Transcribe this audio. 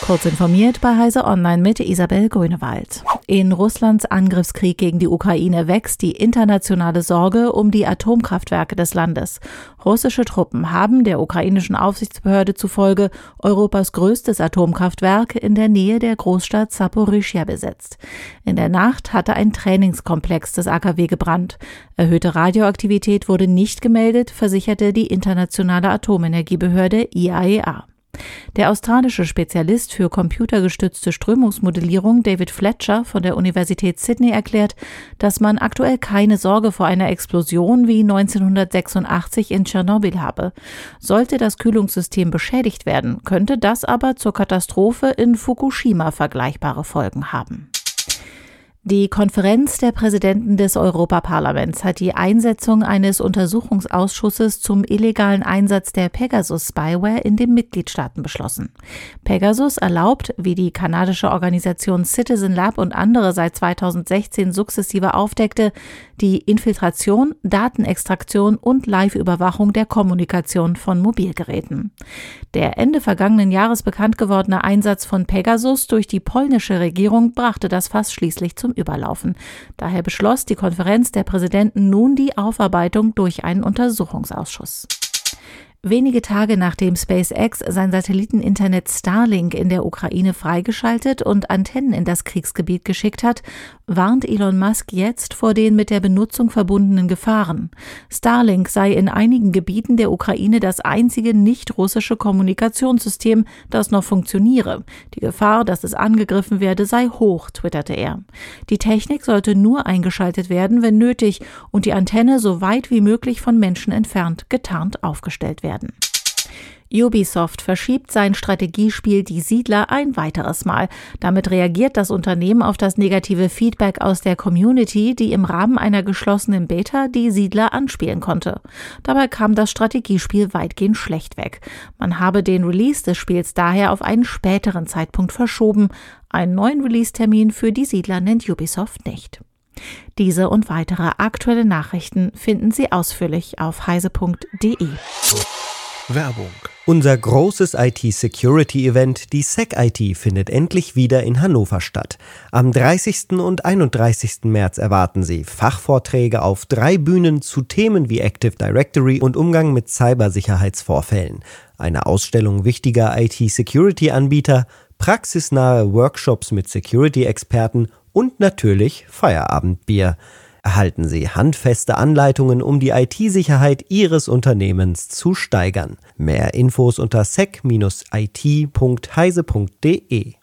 Kurz informiert bei Heise Online mit Isabel Grünewald. In Russlands Angriffskrieg gegen die Ukraine wächst die internationale Sorge um die Atomkraftwerke des Landes. Russische Truppen haben der ukrainischen Aufsichtsbehörde zufolge Europas größtes Atomkraftwerk in der Nähe der Großstadt Saporischia besetzt. In der Nacht hatte ein Trainingskomplex des AKW gebrannt. Erhöhte Radioaktivität wurde nicht gemeldet, versicherte die internationale Atomenergiebehörde IAEA. Der australische Spezialist für computergestützte Strömungsmodellierung David Fletcher von der Universität Sydney erklärt, dass man aktuell keine Sorge vor einer Explosion wie 1986 in Tschernobyl habe. Sollte das Kühlungssystem beschädigt werden, könnte das aber zur Katastrophe in Fukushima vergleichbare Folgen haben. Die Konferenz der Präsidenten des Europaparlaments hat die Einsetzung eines Untersuchungsausschusses zum illegalen Einsatz der Pegasus-Spyware in den Mitgliedstaaten beschlossen. Pegasus erlaubt, wie die kanadische Organisation Citizen Lab und andere seit 2016 sukzessive aufdeckte, die Infiltration, Datenextraktion und Live-Überwachung der Kommunikation von Mobilgeräten. Der Ende vergangenen Jahres bekannt gewordene Einsatz von Pegasus durch die polnische Regierung brachte das Fass schließlich zum Überlaufen. Daher beschloss die Konferenz der Präsidenten nun die Aufarbeitung durch einen Untersuchungsausschuss. Wenige Tage nachdem SpaceX sein Satelliteninternet Starlink in der Ukraine freigeschaltet und Antennen in das Kriegsgebiet geschickt hat, warnt Elon Musk jetzt vor den mit der Benutzung verbundenen Gefahren. Starlink sei in einigen Gebieten der Ukraine das einzige nicht russische Kommunikationssystem, das noch funktioniere. Die Gefahr, dass es angegriffen werde, sei hoch, twitterte er. Die Technik sollte nur eingeschaltet werden, wenn nötig, und die Antenne so weit wie möglich von Menschen entfernt getarnt aufgestellt werden werden. Ubisoft verschiebt sein Strategiespiel Die Siedler ein weiteres Mal. Damit reagiert das Unternehmen auf das negative Feedback aus der Community, die im Rahmen einer geschlossenen Beta die Siedler anspielen konnte. Dabei kam das Strategiespiel weitgehend schlecht weg. Man habe den Release des Spiels daher auf einen späteren Zeitpunkt verschoben. Einen neuen Release-Termin für die Siedler nennt Ubisoft nicht. Diese und weitere aktuelle Nachrichten finden Sie ausführlich auf heise.de. Werbung. Unser großes IT-Security-Event, die SecIT, findet endlich wieder in Hannover statt. Am 30. und 31. März erwarten Sie Fachvorträge auf drei Bühnen zu Themen wie Active Directory und Umgang mit Cybersicherheitsvorfällen, eine Ausstellung wichtiger IT-Security-Anbieter, praxisnahe Workshops mit Security-Experten und natürlich Feierabendbier erhalten Sie handfeste Anleitungen, um die IT-Sicherheit Ihres Unternehmens zu steigern. Mehr Infos unter sec-it.heise.de